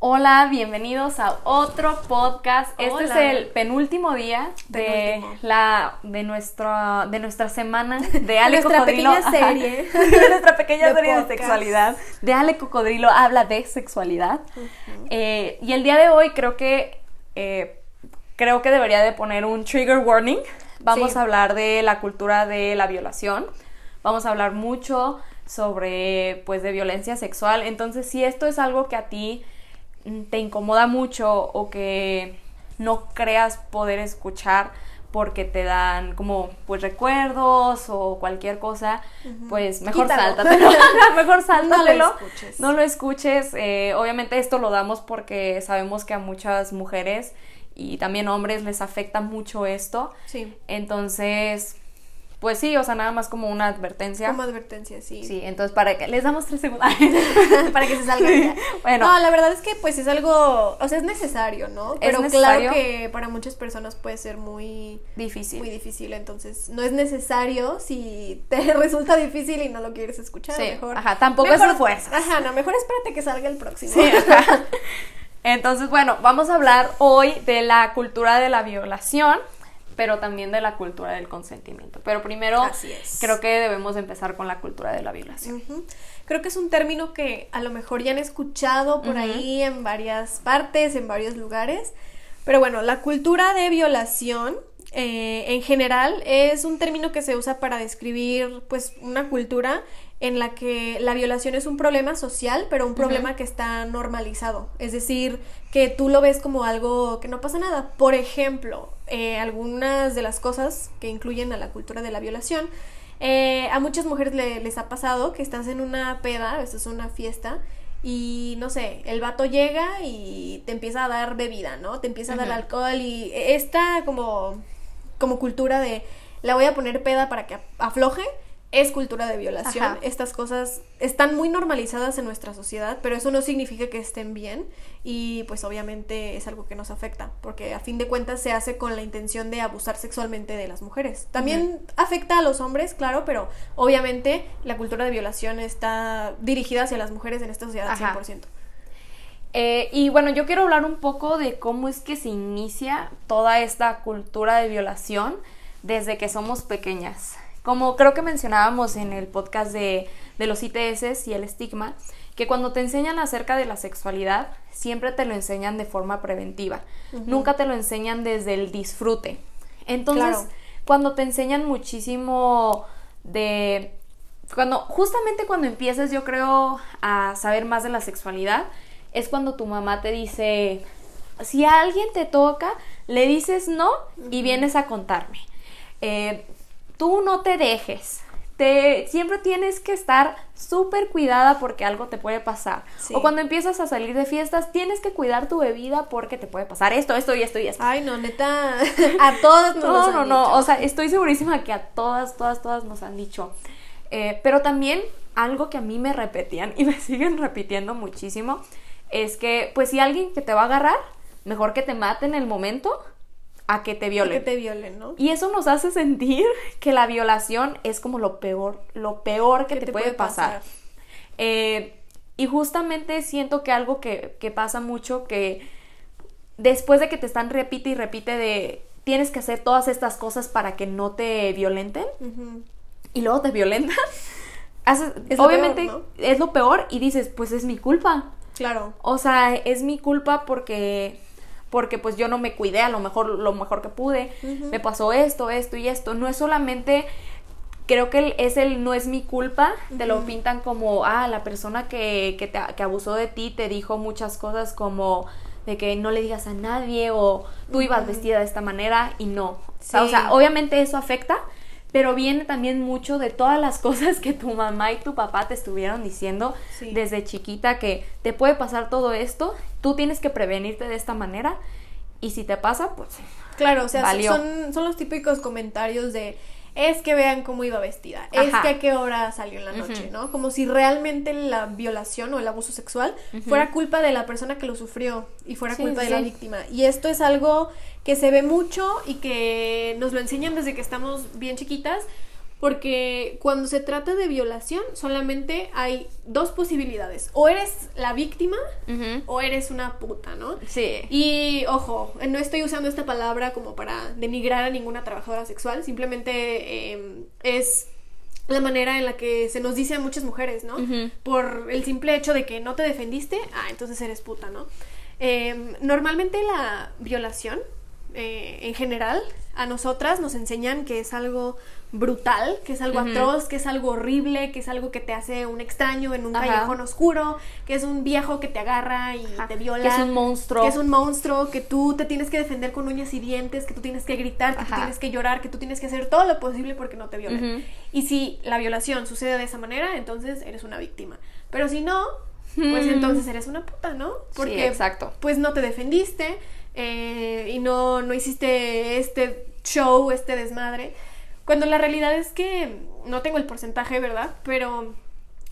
Hola, bienvenidos a otro podcast. Este es el penúltimo día de Penúltimo. la de nuestra de nuestra semana de Ale Nuestra Cocodrilo. pequeña serie. de nuestra pequeña De serie de sexualidad. De Ale Cocodrilo habla de sexualidad. Eh, y el día de hoy creo que eh, creo que debería de poner un trigger warning. Vamos Sí. a hablar de la cultura de la violación. Vamos a hablar mucho sobre pues de violencia sexual. Entonces, si esto es algo que a ti te incomoda mucho o que no creas poder escuchar porque te dan como pues recuerdos o cualquier cosa, pues mejor Quítalo. sáltatelo. mejor sáltatelo. escuches. No lo escuches. eh, obviamente esto lo damos porque sabemos que a muchas mujeres y también hombres les afecta mucho esto. Sí. Entonces, pues sí, o sea, nada más como una advertencia. Como advertencia, sí. Sí, entonces para que les damos tres segundos. Para que se salga. Bueno. No, la verdad es que pues es algo, o sea, es necesario, ¿no? Pero necesario. claro que para muchas personas puede ser muy Difícil. muy difícil, entonces no es necesario si te resulta difícil y no lo quieres escuchar, Sí, mejor. ajá, tampoco es mejor- a fuerzas. Ajá, no, mejor espérate que salga el próximo. Sí, ajá. Entonces, bueno, vamos a hablar hoy de la cultura de la violación, pero también de la cultura del consentimiento. Pero primero, Así es. creo que debemos empezar con la cultura de la violación. Creo que es un término que a lo mejor ya han escuchado por ahí en varias partes, en varios lugares. Pero bueno, la cultura de violación eh, en general es un término que se usa para describir pues una cultura en la que la violación es un problema social, pero un problema que está normalizado. Es decir, que tú lo ves como algo que no pasa nada. Por ejemplo, eh, algunas de las cosas que incluyen a la cultura de la violación eh, a muchas mujeres le- les ha pasado que estás en una peda, esto es una fiesta, y no sé, el vato llega y te empieza a dar bebida, ¿no? Te empieza a dar alcohol y esta como, como cultura de la voy a poner peda para que afloje. Es cultura de violación. Ajá. Estas cosas están muy normalizadas en nuestra sociedad, pero eso no significa que estén bien y pues obviamente es algo que nos afecta, porque a fin de cuentas se hace con la intención de abusar sexualmente de las mujeres. También afecta a los hombres, claro, pero obviamente la cultura de violación está dirigida hacia las mujeres en esta sociedad Ajá. 100%. Eh, y bueno, yo quiero hablar un poco de cómo es que se inicia toda esta cultura de violación desde que somos pequeñas. Como creo que mencionábamos en el podcast de, de los ITS y el estigma, que cuando te enseñan acerca de la sexualidad, siempre te lo enseñan de forma preventiva. Nunca te lo enseñan desde el disfrute. Entonces, Claro. cuando te enseñan muchísimo de cuando justamente cuando empiezas yo creo a saber más de la sexualidad es cuando tu mamá te dice si a alguien te toca le dices no y vienes a contarme Eh, tú no te dejes te siempre tienes que estar súper cuidada porque algo te puede pasar Sí. o cuando empiezas a salir de fiestas tienes que cuidar tu bebida porque te puede pasar esto esto y esto y esto Ay, no, neta, a todos nos no, no, han no. dicho. O sea, estoy segurísima que a todas, todas, todas nos han dicho. Eh, pero también algo que a mí me repetían y me siguen repitiendo muchísimo es que, pues, si alguien que te va a agarrar, mejor que te mate en el momento a que te que violen. te violen, ¿no? Y eso nos hace sentir que la violación es como lo peor, lo peor que, te, puede, pasar. Eh, y justamente siento que algo que, que pasa mucho, que después de que te están repite y repite de tienes que hacer todas estas cosas para que no te violenten y luego te violentan, haces- Es lo obviamente peor, es lo peor y dices, pues es mi culpa. Claro. O sea, es mi culpa porque porque pues yo no me cuidé a lo mejor lo mejor que pude. Me pasó esto, esto y esto. No es solamente creo que es el no es mi culpa, te lo pintan como, ah, la persona que, que, te, que abusó de ti te dijo muchas cosas como de que no le digas a nadie o tú ibas vestida de esta manera y no. O sea, o Sí. sea, obviamente eso afecta, pero viene también mucho de todas las cosas que tu mamá y tu papá te estuvieron diciendo Sí. desde chiquita que te puede pasar todo esto, tú tienes que prevenirte de esta manera y si te pasa, pues Claro, o sea, Valió. son, son los típicos comentarios de es que vean cómo iba vestida, es que a qué hora salió en la noche. ¿no? Como si realmente la violación o el abuso sexual fuera culpa de la persona que lo sufrió y fuera Sí, culpa sí, de la víctima. Y esto es algo que se ve mucho y que nos lo enseñan desde que estamos bien chiquitas porque cuando se trata de violación solamente hay dos posibilidades. O eres la víctima o eres una puta, ¿no? Sí. Y ojo, no estoy usando esta palabra como para denigrar a ninguna trabajadora sexual, simplemente eh, es la manera en la que se nos dice a muchas mujeres, ¿no? Por el simple hecho de que no te defendiste, ah, entonces eres puta, ¿no? Eh, normalmente la violación, eh, en general, a nosotras nos enseñan que es algo brutal, que es algo atroz, que es algo horrible, que es algo que te hace un extraño en un Ajá. callejón oscuro, que es un viejo que te agarra y Ajá. te viola. Que es un monstruo. Que es un monstruo, que tú te tienes que defender con uñas y dientes, que tú tienes que gritar, que tú tienes que llorar, que tú tienes que hacer todo lo posible porque no te violen. Y si la violación sucede de esa manera, entonces eres una víctima. Pero si no, pues Hmm. entonces eres una puta, ¿no? Sí, exacto. pues no te defendiste eh, y no, no hiciste este show, este desmadre. Cuando la realidad es que no tengo el porcentaje, ¿verdad? Pero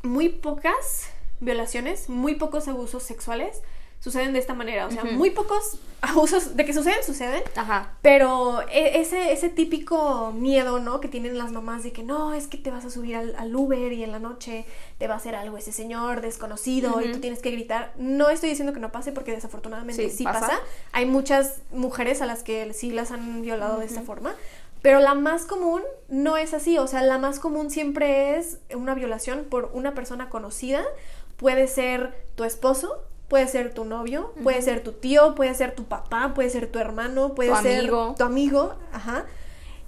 muy pocas violaciones, muy pocos abusos sexuales suceden de esta manera. O sea, muy pocos abusos de que suceden, suceden. Ajá. Pero e- ese, ese típico miedo, ¿no? Que tienen las mamás de que no, es que te vas a subir al, al Uber y en la noche te va a hacer algo ese señor desconocido y tú tienes que gritar. No estoy diciendo que no pase porque desafortunadamente Sí, sí, pasa. pasa. Hay muchas mujeres a las que sí las han violado de esta forma. Pero la más común no es así, o sea, la más común siempre es una violación por una persona conocida. Puede ser tu esposo, puede ser tu novio, puede ser tu tío, puede ser tu papá, puede ser tu hermano, puede Tu ser amigo. tu amigo, ajá.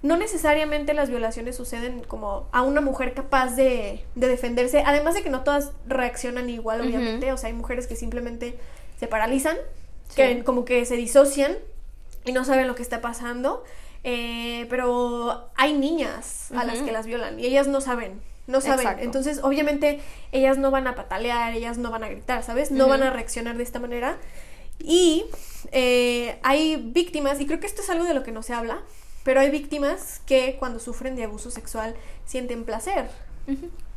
No necesariamente las violaciones suceden como a una mujer capaz de, de defenderse, además de que no todas reaccionan igual, obviamente, o sea, hay mujeres que simplemente se paralizan, Sí. que como que se disocian y no saben lo que está pasando, eh, pero hay niñas a las que las violan y ellas no saben, no saben, Exacto. entonces obviamente ellas no van a patalear, ellas no van a gritar, ¿sabes? No van a reaccionar de esta manera y eh, hay víctimas, y creo que esto es algo de lo que no se habla, pero hay víctimas que cuando sufren de abuso sexual sienten placer.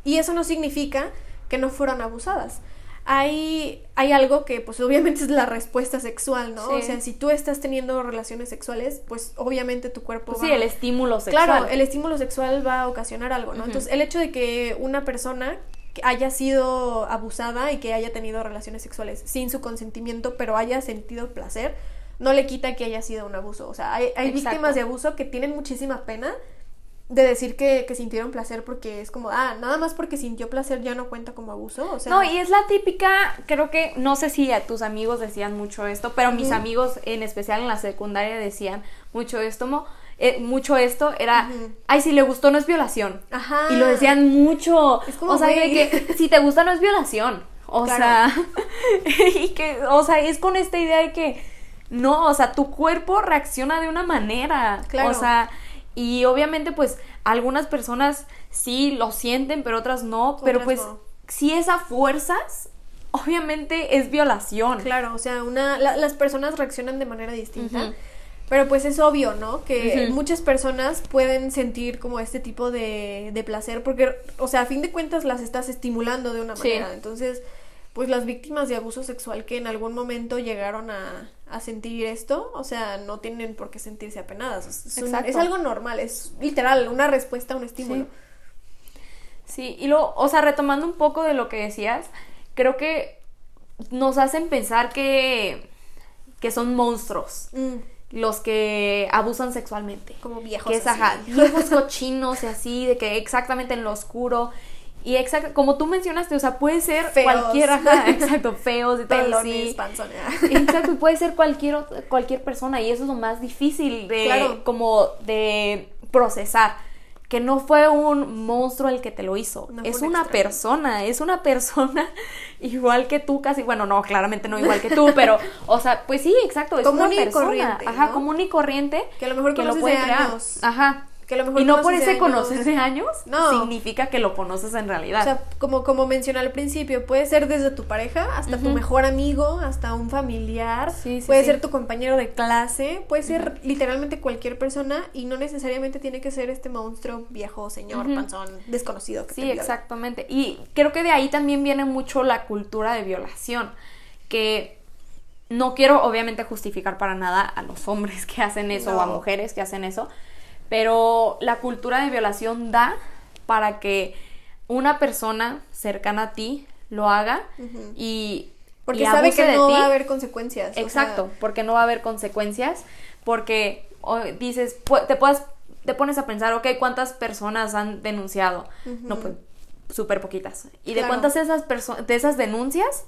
Y eso no significa que no fueron abusadas. Hay, hay algo que pues obviamente es la respuesta sexual, ¿no? Sí. O sea, si tú estás teniendo relaciones sexuales, pues obviamente tu cuerpo Pues va... sí, el estímulo sexual. Claro, el estímulo sexual va a ocasionar algo, ¿no? Entonces, el hecho de que una persona haya sido abusada y que haya tenido relaciones sexuales sin su consentimiento, pero haya sentido placer, no le quita que haya sido un abuso. O sea, hay, hay víctimas de abuso que tienen muchísima pena de decir que, que sintieron placer porque es como, ah, nada más porque sintió placer ya no cuenta como abuso. O sea, No, y es la típica, creo que, no sé si a tus amigos decían mucho esto, pero mis amigos, en especial en la secundaria, decían mucho esto, mo- eh, mucho esto, era, ay, si le gustó no es violación. Ajá. Y lo decían mucho. Es como, o sea, de güey. que si te gusta no es violación. O Claro. sea, y que, o sea, es con esta idea de que no, o sea, tu cuerpo reacciona de una manera. Claro. O sea, y obviamente, pues, algunas personas sí lo sienten, pero otras no. pero Otras pues, no. si es a fuerzas, obviamente es violación. Claro, o sea, una, la- las personas reaccionan de manera distinta. Pero pues es obvio, ¿no? Que muchas personas pueden sentir como este tipo de, de placer porque, o sea, a fin de cuentas las estás estimulando de una Sí. manera. Entonces, pues las víctimas de abuso sexual que en algún momento llegaron a, a sentir esto, o sea, no tienen por qué sentirse apenadas. Es, un- Exacto. es algo normal, es literal, una respuesta a un estímulo. Sí, y luego, o sea, retomando un poco de lo que decías, creo que nos hacen pensar que, que son monstruos Mm, los que abusan sexualmente. como viejos. que es, así. ajá, viejos cochinos y así, de que exactamente en lo oscuro. Y exacto, como tú mencionaste, o sea, puede ser Feos. cualquier, ajá, exacto, feos y todo Pelones, así. panzones. Exacto, y puede ser cualquier cualquier persona y eso es lo más difícil de Claro. como de procesar que no fue un monstruo el que te lo hizo, No es un una extraño. persona, es una persona igual que tú casi, bueno, no, claramente no igual que tú, pero o sea, pues sí, exacto, es Común una y persona, corriente, ajá, ¿no? común y corriente Que a lo mejor que lo puede de crear. años. Ajá. Que a lo mejor Y no por conoces ese años. conocer de años No. significa que lo conoces en realidad. O sea, como, como mencioné al principio, puede ser desde tu pareja hasta tu mejor amigo, hasta un familiar, Sí, sí, puede sí. ser tu compañero de clase, puede ser literalmente cualquier persona y no necesariamente tiene que ser este monstruo viejo, señor, panzón, desconocido. Que Sí, te exactamente. Y creo que de ahí también viene mucho la cultura de violación, que no quiero obviamente justificar para nada a los hombres que hacen eso o a mujeres que hacen eso, pero la cultura de violación da para que una persona cercana a ti lo haga y Porque y sabe que no ti. va a haber consecuencias. o Exacto, sea, porque no va a haber consecuencias, porque o, dices, te puedes, te pones a pensar, ok, ¿cuántas personas han denunciado? No, pues, súper poquitas. ¿Y de cuántas de esas, de esas denuncias,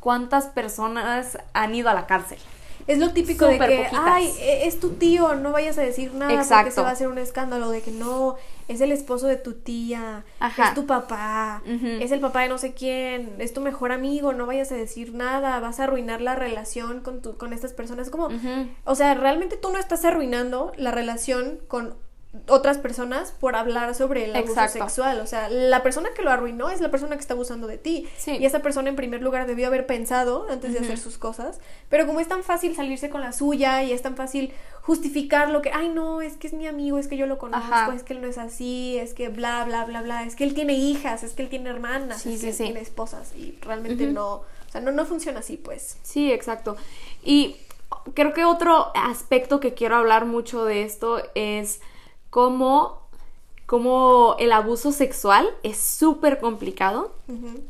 cuántas personas han ido a la cárcel? Es lo típico de que, poquitas. ay, e- es tu tío, no vayas a decir nada porque Exacto. se va a hacer un escándalo de que no, es el esposo de tu tía, Ajá. es tu papá, es el papá de no sé quién, es tu mejor amigo, no vayas a decir nada, vas a arruinar la relación con tu, con estas personas. Como, o sea, realmente tú no estás arruinando la relación con otras personas por hablar sobre el abuso Exacto. sexual. O sea, la persona que lo arruinó es la persona que está abusando de ti. Sí. Y esa persona en primer lugar debió haber pensado antes de Ujú. hacer sus cosas. Pero como es tan fácil salirse con la suya y es tan fácil justificar lo que, ay no, es que es mi amigo, es que yo lo conozco, Ajá. es que él no es así, es que bla, bla, bla, bla, es que él tiene hijas, es que él tiene hermanas, Sí, es sí, que él tiene esposas. Y realmente Ujú. no, o sea, no, no funciona así, pues. Sí, exacto. Y creo que otro aspecto que quiero hablar mucho de esto es cómo, cómo el abuso sexual es súper complicado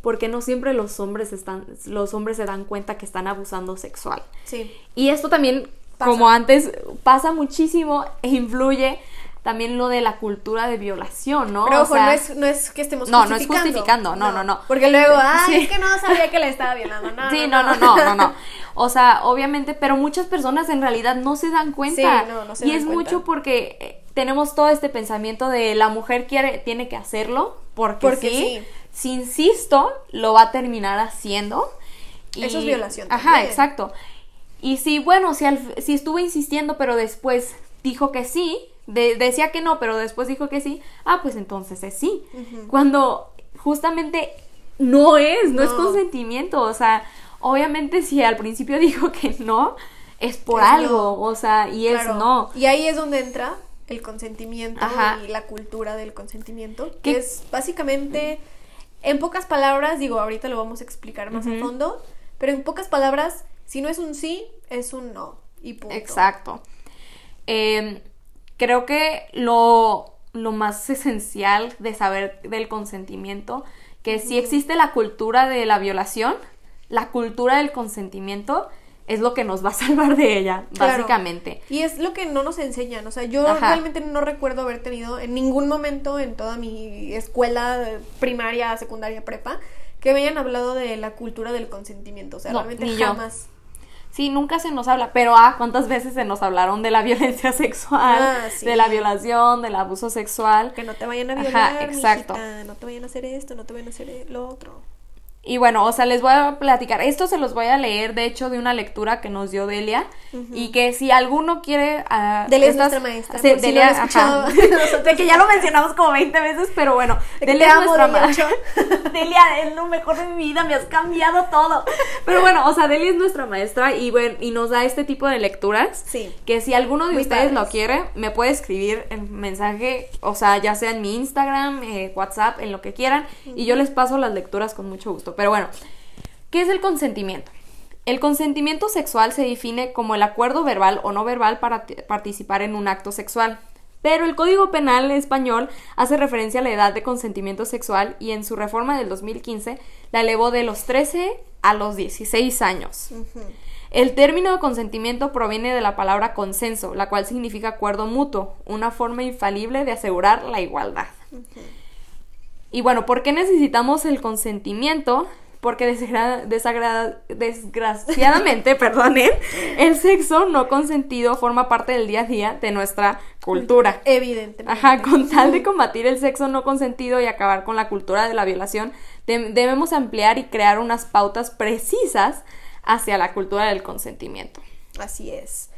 porque no siempre los hombres están, los hombres se dan cuenta que están abusando sexual. Sí. Y esto también, Pasa. como antes, pasa muchísimo e influye también lo de la cultura de violación, ¿no? Pero O ojo, sea, no, es, no es que estemos No, no es justificando. justificando, no, no, no. Porque luego, ay, Sí. es que no sabía que le estaba violando. No, Sí, no, no, no, no, no. O sea, obviamente, pero muchas personas en realidad no se dan cuenta. Sí, no, no se y dan es cuenta. mucho porque eh, tenemos todo este pensamiento de la mujer quiere, tiene que hacerlo porque, Porque sí. sí. Si insisto, lo va a terminar haciendo. Eso es violación Ajá, también. exacto. Y si, bueno, si, al- si estuvo insistiendo, pero después dijo que sí, de- decía que no, pero después dijo que sí, ah, pues entonces es sí. Cuando justamente no es, no, es consentimiento. O sea, obviamente si al principio dijo que no, es por Es algo. no. O sea, y es Claro. no. Y ahí es donde entra el consentimiento Ajá. y la cultura del consentimiento, ¿Qué? que es básicamente, en pocas palabras, digo, ahorita lo vamos a explicar más a fondo, pero en pocas palabras, si no es un sí, es un no. Y punto. Exacto. Eh, creo que lo, lo más esencial de saber del consentimiento, que si existe la cultura de la violación, la cultura del consentimiento es lo que nos va a salvar de ella, Claro. básicamente. Y es lo que no nos enseñan. O sea, yo Ajá. realmente no recuerdo haber tenido en ningún momento en toda mi escuela eh, primaria, secundaria, prepa, que me hayan hablado de la cultura del consentimiento. O sea, No, realmente yo. jamás. Sí, nunca se nos habla, pero ah, ¿cuántas veces se nos hablaron de la violencia sexual, Ah, sí. de la violación, del abuso sexual? Que no te vayan a Ajá, violar, exacto. mijita, no te vayan a hacer esto, no te vayan a hacer lo otro. Y bueno, o sea, les voy a platicar. Esto se los voy a leer, de hecho, de una lectura que nos dio Delia. Y que si alguno quiere. ah, Delia es nuestra maestra, si Delia, escuchado. ajá. de que ya lo mencionamos como 20 veces, pero bueno. De Delia es nuestra maestra. Delia es lo mejor de mi vida, me has cambiado todo. Pero bueno, o sea, Delia es nuestra maestra y bueno, y nos da este tipo de lecturas. Sí. Que si alguno de Muy ustedes lo quiere, me puede escribir en mensaje, o sea, ya sea en mi Instagram, eh, WhatsApp, en lo que quieran, y yo les paso las lecturas con mucho gusto. Pero bueno, ¿qué es el consentimiento? El consentimiento sexual se define como el acuerdo verbal o no verbal para participar en un acto sexual. Pero el Código Penal español hace referencia a la edad de consentimiento sexual y en su reforma del 2015 la elevó de los 13 a los 16 años. El término de consentimiento proviene de la palabra consenso, la cual significa acuerdo mutuo, una forma infalible de asegurar la igualdad. Y bueno, ¿por qué necesitamos el consentimiento? Porque desgraciadamente, perdonen, el sexo no consentido forma parte del día a día de nuestra cultura. Evidentemente. Ajá, con tal de combatir el sexo no consentido y acabar con la cultura de la violación, de- debemos ampliar y crear unas pautas precisas hacia la cultura del consentimiento. Así es.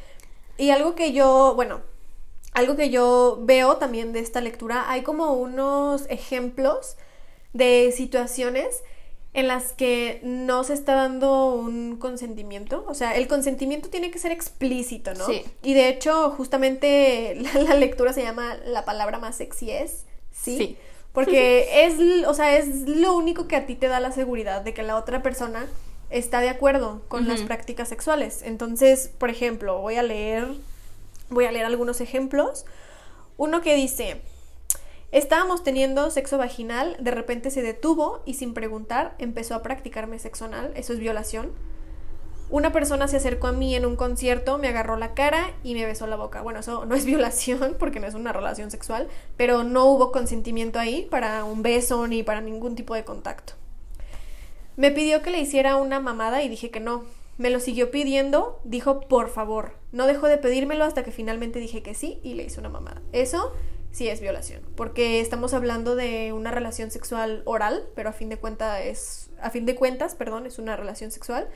Y algo que yo, bueno, algo que yo veo también de esta lectura, hay como unos ejemplos de situaciones en las que no se está dando un consentimiento. O sea, el consentimiento tiene que ser explícito, ¿no? Sí. Y de hecho, justamente la, la lectura se llama La palabra más sexy es, ¿sí? Sí. Porque es, o sea, es lo único que a ti te da la seguridad de que la otra persona está de acuerdo con las prácticas sexuales. Entonces, por ejemplo, voy a leer voy a leer algunos ejemplos. Uno que dice, Estábamos teniendo sexo vaginal, de repente se detuvo y sin preguntar empezó a practicarme sexo anal, eso es violación. Una persona se acercó a mí en un concierto, me agarró la cara y me besó la boca. Bueno, eso no es violación porque no es una relación sexual, pero no hubo consentimiento ahí para un beso ni para ningún tipo de contacto. Me pidió que le hiciera una mamada y dije que no. Me lo siguió pidiendo, dijo por favor. No dejó de pedírmelo hasta que finalmente dije que sí y le hice una mamada. Eso sí es violación, porque estamos hablando de una relación sexual oral, pero a fin de cuentas es a fin de cuentas, perdón, es una relación sexual.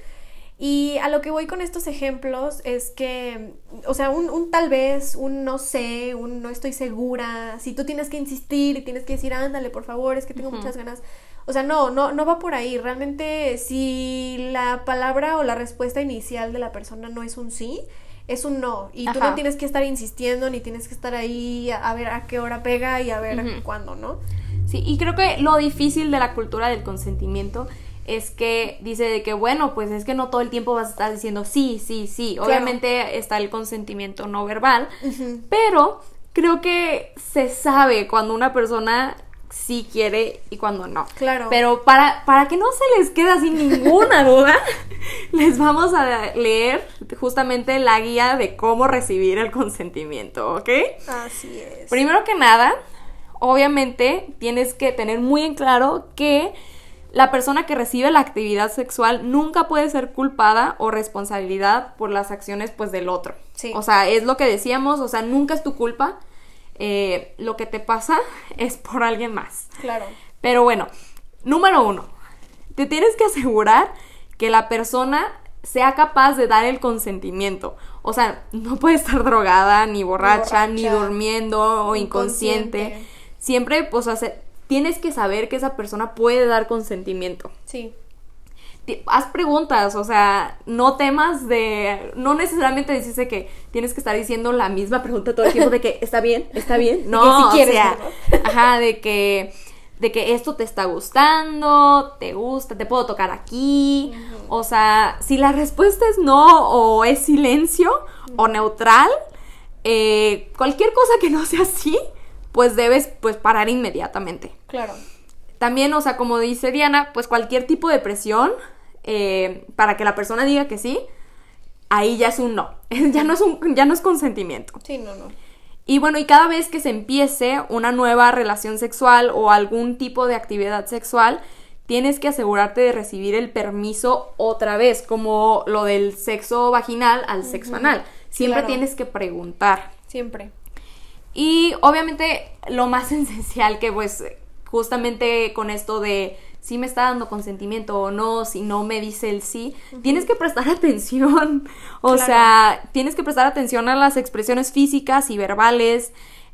Y a lo que voy con estos ejemplos es que, o sea, un, un, tal vez, un no sé, un no estoy segura, si tú tienes que insistir y tienes que decir, ándale, por favor, es que tengo muchas ganas. O sea, no, no, no va por ahí. Realmente, si la palabra o la respuesta inicial de la persona no es un sí, es un no. Y tú no tienes que estar insistiendo, ni tienes que estar ahí a, ver a qué hora pega y a ver cuándo, ¿no? Sí, y creo que lo difícil de la cultura del consentimiento es que dice de que, bueno, pues es que no todo el tiempo vas a estar diciendo sí, sí, sí. Obviamente está el consentimiento no verbal, pero creo que se sabe cuando una persona sí quiere y cuando no. Claro. Pero para, para que no se les quede así ninguna duda, les vamos a leer justamente la guía de cómo recibir el consentimiento, ¿ok? Así es. Primero que nada, obviamente tienes que tener muy en claro que la persona que recibe la actividad sexual nunca puede ser culpada o responsabilidad por las acciones pues del otro. Sí. O sea, es lo que decíamos, o sea, nunca es tu culpa. Eh, lo que te pasa es por alguien más. Claro. Pero bueno, número uno, te tienes que asegurar que la persona sea capaz de dar el consentimiento. O sea, no puede estar drogada, ni borracha, ni, durmiendo o inconsciente. Siempre, pues, hacer tienes que saber que esa persona puede dar consentimiento. Sí. Haz preguntas, o sea, no temas de. No necesariamente dice que tienes que estar diciendo la misma pregunta todo el tiempo de que está bien, está bien. No, si quieres, o sea, ajá, de que de que esto te está gustando, te gusta, te puedo tocar aquí. O sea, si la respuesta es no o es silencio o neutral, eh, cualquier cosa que no sea así, pues debes pues parar inmediatamente. Claro. También, o sea, como dice Diana, pues cualquier tipo de presión eh, para que la persona diga que sí, ahí ya es un no. ya no es un, ya no es consentimiento. Sí, no, no. Y bueno, y cada vez que se empiece una nueva relación sexual o algún tipo de actividad sexual, tienes que asegurarte de recibir el permiso otra vez, como lo del sexo vaginal al sexo anal. Siempre tienes que preguntar. Siempre. Y obviamente lo más esencial que pues justamente con esto de si me está dando consentimiento o no, si no me dice el sí, tienes que prestar atención. O sea, tienes que prestar atención a las expresiones físicas y verbales.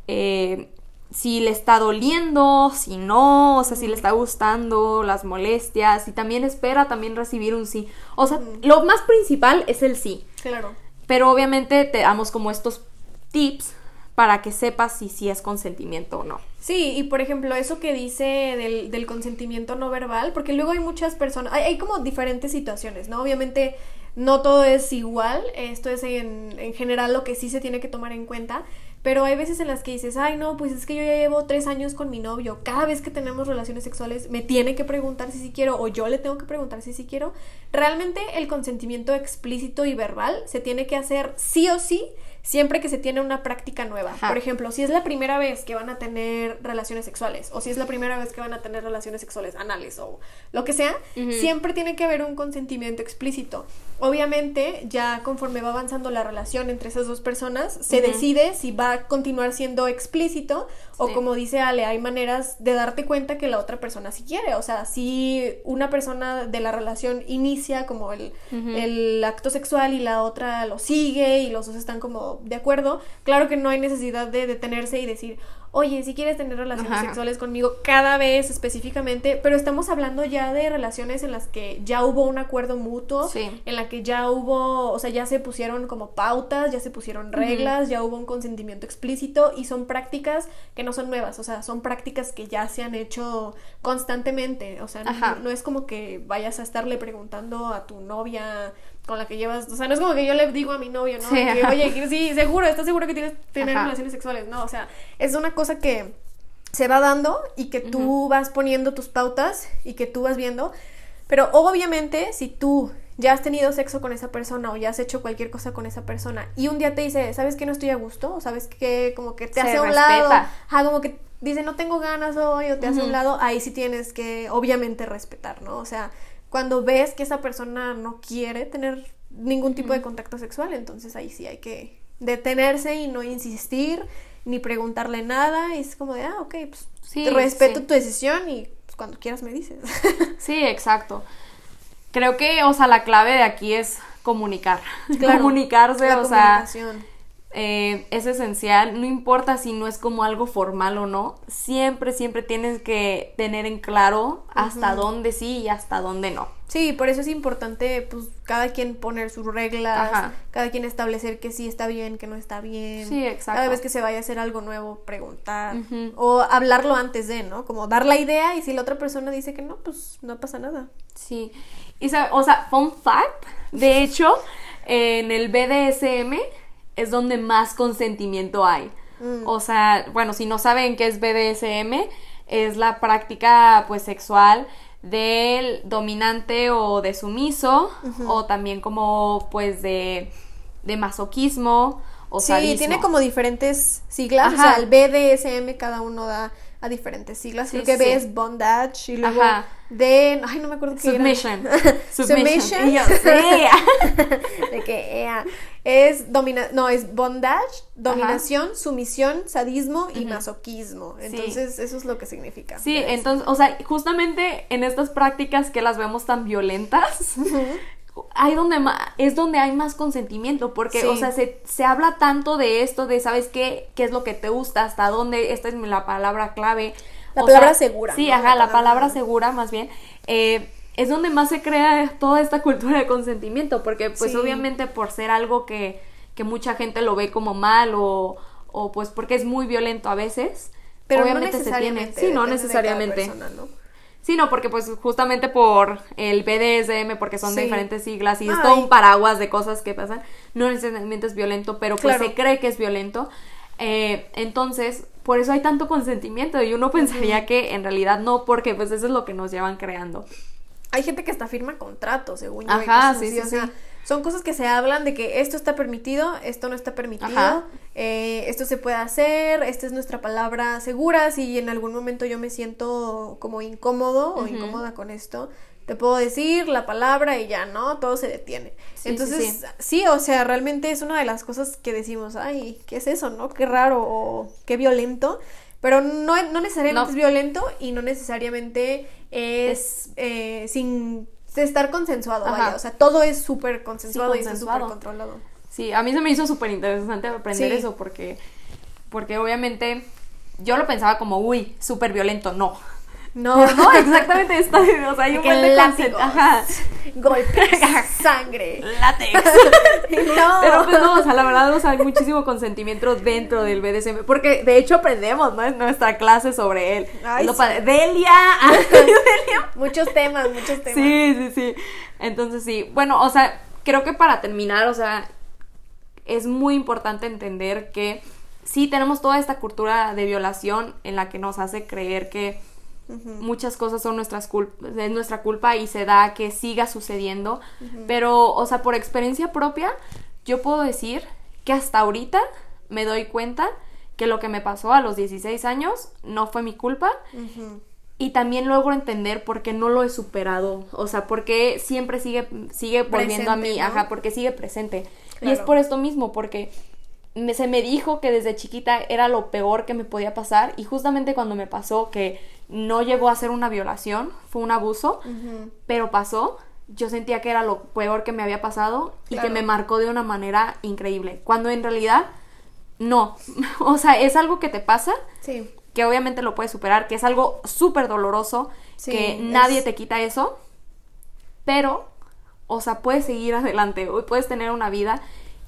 Eh, si le está doliendo, si no, o sea, si le está gustando, las molestias, y también espera también recibir un sí. O sea, lo más principal es el sí. Claro. Pero obviamente te damos como estos tips para que sepas si, si es consentimiento o no. Sí, y por ejemplo, eso que dice del, del consentimiento no verbal, porque luego hay muchas personas, hay, hay, como diferentes situaciones, ¿no? Obviamente no todo es igual, esto es en, en general lo que sí se tiene que tomar en cuenta, pero hay veces en las que dices, ay no, pues es que yo ya llevo tres años con mi novio, cada vez que tenemos relaciones sexuales me tiene que preguntar si sí quiero o yo le tengo que preguntar si sí quiero. Realmente el consentimiento explícito y verbal se tiene que hacer sí o sí siempre que se tiene una práctica nueva. Por ejemplo, si es la primera vez que van a tener relaciones sexuales o si es la primera vez que van a tener relaciones sexuales anales o lo que sea, siempre tiene que haber un consentimiento explícito. Obviamente, ya conforme va avanzando la relación entre esas dos personas, se decide si va a continuar siendo explícito o como dice Ale, hay maneras de darte cuenta que la otra persona sí quiere. O sea, si una persona de la relación inicia como el, el acto sexual y la otra lo sigue y los dos están como de acuerdo, claro que no hay necesidad de detenerse y decir, oye, si quieres tener relaciones sexuales conmigo cada vez específicamente, pero estamos hablando ya de relaciones en las que ya hubo un acuerdo mutuo, en la que ya hubo, o sea, ya se pusieron como pautas, ya se pusieron reglas, ya hubo un consentimiento explícito y son prácticas que no son nuevas, o sea, son prácticas que ya se han hecho constantemente, o sea, no, es como que vayas a estarle preguntando a tu novia con la que llevas, o sea, no es como que yo le digo a mi novio, ¿no? oye, sí, seguro, ¿estás seguro que tienes tener relaciones sexuales? No, o sea, es una cosa que se va dando y que tú vas poniendo tus pautas y que tú vas viendo. Pero obviamente, si tú ya has tenido sexo con esa persona o ya has hecho cualquier cosa con esa persona y un día te dice, ¿sabes que no estoy a gusto? O sabes que como que te hace a un lado, ah, como que dice, no tengo ganas hoy o te hace a un lado, ahí sí tienes que obviamente respetar, ¿no? O sea, cuando ves que esa persona no quiere tener ningún tipo de contacto sexual, entonces ahí sí hay que detenerse y no insistir ni preguntarle nada. Y es como de, ah, ok, pues sí, respeto tu decisión y pues, cuando quieras me dices. sí, exacto. Creo que, o sea, la clave de aquí es comunicar. Comunicarse, o sea eh, es esencial, no importa si no es como algo formal o no, siempre, siempre tienes que tener en claro hasta dónde sí y hasta dónde no. Sí, por eso es importante, pues, cada quien poner sus reglas, cada quien establecer que sí está bien, que no está bien. Sí, exacto. Cada vez que se vaya a hacer algo nuevo, preguntar. O hablarlo antes de, ¿no? Como dar la idea y si la otra persona dice que no, pues no pasa nada. Sí. Y, o sea, fun fact, de hecho, en el BDSM es donde más consentimiento hay. Mm. O sea, bueno, si no saben qué es BDSM, es la práctica pues sexual del dominante o de sumiso o también como pues de, de masoquismo o Sí, tiene como diferentes siglas, o sea, el BDSM cada uno da a diferentes siglas. Creo que B es bondage y luego D, ay, no me acuerdo qué Submission. Submission. de que es domina, no, es bondage, dominación, sumisión, sadismo y masoquismo. Entonces, eso es lo que significa. Sí, entonces, o sea, justamente en estas prácticas que las vemos tan violentas, hay donde es donde hay más consentimiento, porque, o sea, se, se, habla tanto de esto, de, ¿sabes qué? ¿Qué es lo que te gusta? ¿Hasta dónde? Esta es la palabra clave. La palabra segura. Sí, ajá, la, palabra, segura, más bien. Eh, es donde más se crea toda esta cultura de consentimiento, porque, pues, obviamente, por ser algo que, que mucha gente lo ve como mal o, o, pues, porque es muy violento a veces. Pero obviamente se tiene. Sí, no necesariamente. Sí, no, porque pues justamente por el BDSM, porque son diferentes siglas y es todo un paraguas de cosas que pasan, no necesariamente es violento, pero pues se cree que es violento. Eh, entonces, por eso hay tanto consentimiento y uno pensaría que en realidad no, porque pues eso es lo que nos llevan creando. Hay gente que hasta firma contratos, según yo. Ajá, sí, sí, sí son cosas que se hablan de que esto está permitido, esto no está permitido, eh, esto se puede hacer, esta es nuestra palabra segura, si en algún momento yo me siento como incómodo o incómoda con esto, te puedo decir la palabra y ya, ¿no? Todo se detiene. Entonces, sí, o sea, realmente es una de las cosas que decimos, ay, ¿qué es eso, no? Qué raro o qué violento. Pero no, no necesariamente es violento y no necesariamente es, Eh, sin estar consensuado, vaya. O sea, todo es súper consensuado, y está súper controlado. Sí, a mí se me hizo súper interesante aprender eso porque, porque obviamente yo lo pensaba como, uy, súper violento. No, no, no, exactamente esto. O sea, hay un buen de Ajá. Golpes, sangre, látex. no. Pero pues no, o sea, la verdad, o sea, hay muchísimo consentimiento dentro del BDSM. Porque de hecho aprendemos, ¿no? En nuestra clase sobre él. Ay, Delia. Delia. Muchos temas, muchos temas. Sí, sí, sí. Entonces sí. Bueno, o sea, creo que para terminar, o sea, es muy importante entender que sí tenemos toda esta cultura de violación en la que nos hace creer que Muchas cosas son nuestras es nuestra culpa y se da que siga sucediendo. Pero, o sea, por experiencia propia, yo puedo decir que hasta ahorita me doy cuenta que lo que me pasó a los 16 años no fue mi culpa. Y también logro entender por qué no lo he superado. O sea, porque siempre sigue, sigue volviendo a mí. Ajá, porque sigue presente. Y es por esto mismo, porque se me dijo que desde chiquita era lo peor que me podía pasar. Y justamente cuando me pasó que no llegó a ser una violación, fue un abuso, pero pasó. Yo sentía que era lo peor que me había pasado y que me marcó de una manera increíble. Cuando en realidad no. o sea, es algo que te pasa, sí. que obviamente lo puedes superar, que es algo súper doloroso, que nadie te quita eso, pero, o sea, puedes seguir adelante, puedes tener una vida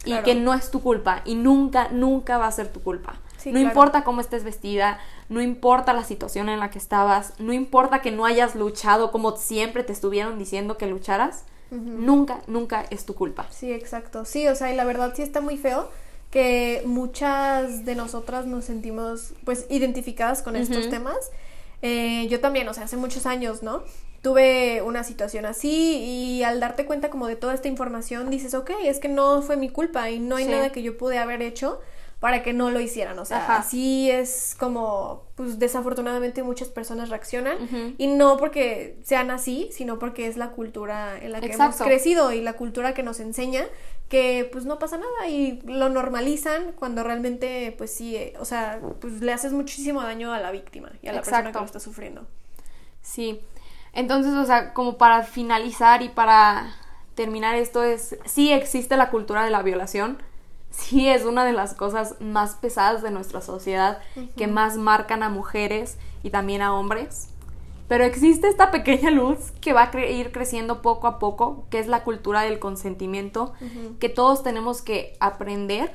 y que no es tu culpa y nunca, nunca va a ser tu culpa no importa cómo estés vestida, no importa la situación en la que estabas, no importa que no hayas luchado como siempre te estuvieron diciendo que lucharas, nunca, nunca es tu culpa. Sí, exacto. Sí, o sea, y la verdad sí está muy feo que muchas de nosotras nos sentimos pues identificadas con estos temas. Eh, yo también, o sea, hace muchos años, ¿no? Tuve una situación así y al darte cuenta como de toda esta información dices, ok, es que no fue mi culpa y no hay nada que yo pude haber hecho para que no lo hicieran. O sea, así es como, pues desafortunadamente muchas personas reaccionan y no porque sean así, sino porque es la cultura en la que hemos crecido y la cultura que nos enseña que pues no pasa nada y lo normalizan cuando realmente pues sí, eh, o sea, pues le haces muchísimo daño a la víctima y a la persona que lo está sufriendo. Sí. Entonces, o sea, como para finalizar y para terminar esto es, sí existe la cultura de la violación, sí es una de las cosas más pesadas de nuestra sociedad, que más marcan a mujeres y también a hombres. Pero existe esta pequeña luz que va a ir creciendo poco a poco, que es la cultura del consentimiento, que todos tenemos que aprender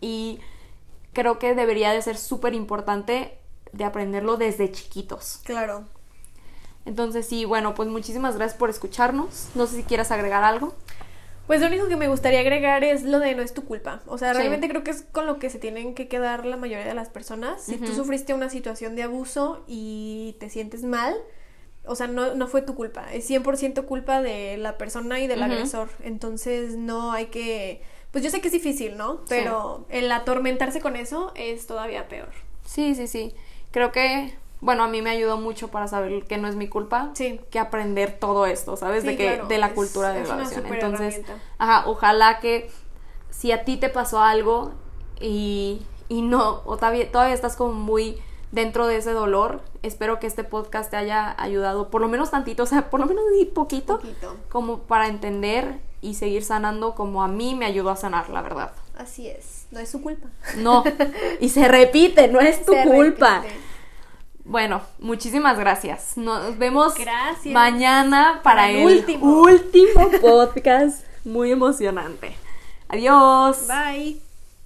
y creo que debería de ser súper importante de aprenderlo desde chiquitos. Claro. Entonces sí, bueno, pues muchísimas gracias por escucharnos. No sé si quieras agregar algo. Pues lo único que me gustaría agregar es lo de no es tu culpa. O sea, realmente creo que es con lo que se tienen que quedar la mayoría de las personas. Si tú sufriste una situación de abuso y te sientes mal, o sea, no, no fue tu culpa. Es 100% culpa de la persona y del agresor. Entonces no hay que... Pues yo sé que es difícil, ¿no? Pero el atormentarse con eso es todavía peor. Sí, sí, sí. Creo que bueno, a mí me ayudó mucho para saber que no es mi culpa, sí. que aprender todo esto, ¿sabes? de que de la cultura de violación. Entonces, ajá, ojalá que si a ti te pasó algo y, y no, o todavía, todavía estás como muy dentro de ese dolor, espero que este podcast te haya ayudado por lo menos tantito, o sea, por lo menos un poquito, poquito. como para entender y seguir sanando como a mí me ayudó a sanar, la verdad. Así es, no es su culpa. No, y se repite, no es tu culpa. Bueno, muchísimas gracias. Nos vemos mañana para, el, último. último podcast muy emocionante. Adiós. Bye.